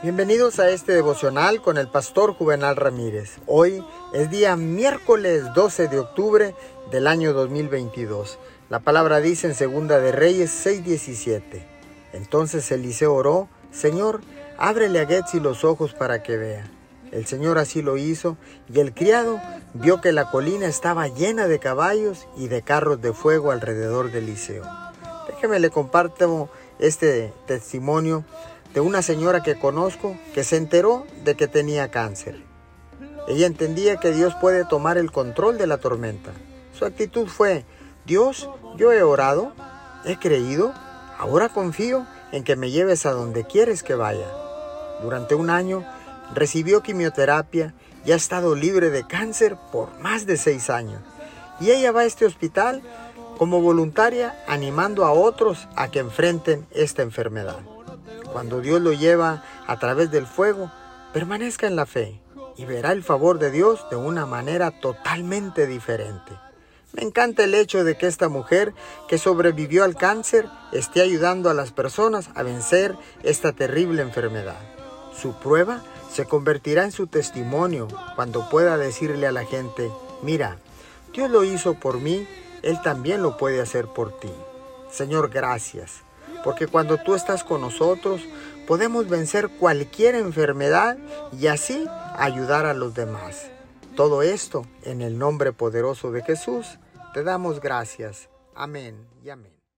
Bienvenidos a este devocional con el pastor Juvenal Ramírez. Hoy es día miércoles 12 de octubre del año 2022. La palabra dice en Segunda de Reyes 6:17. Entonces Eliseo oró, Señor, ábrele a Getsi los ojos para que vea. El Señor así lo hizo, y el criado vio que la colina estaba llena de caballos y de carros de fuego alrededor de Eliseo. Déjeme le comparto este testimonio de una señora que conozco que se enteró de que tenía cáncer. Ella entendía que Dios puede tomar el control de la tormenta. Su actitud fue, Dios, yo he orado, he creído, ahora confío en que me lleves a donde quieres que vaya. Durante un año recibió quimioterapia y ha estado libre de cáncer por más de seis años. Y ella va a este hospital como voluntaria animando a otros a que enfrenten esta enfermedad. Cuando Dios lo lleva a través del fuego, permanezca en la fe y verá el favor de Dios de una manera totalmente diferente. Me encanta el hecho de que esta mujer que sobrevivió al cáncer esté ayudando a las personas a vencer esta terrible enfermedad. Su prueba se convertirá en su testimonio cuando pueda decirle a la gente, mira, Dios lo hizo por mí, Él también lo puede hacer por ti. Señor, gracias porque cuando tú estás con nosotros podemos vencer cualquier enfermedad y así ayudar a los demás. Todo esto en el nombre poderoso de Jesús te damos gracias. Amén y amén.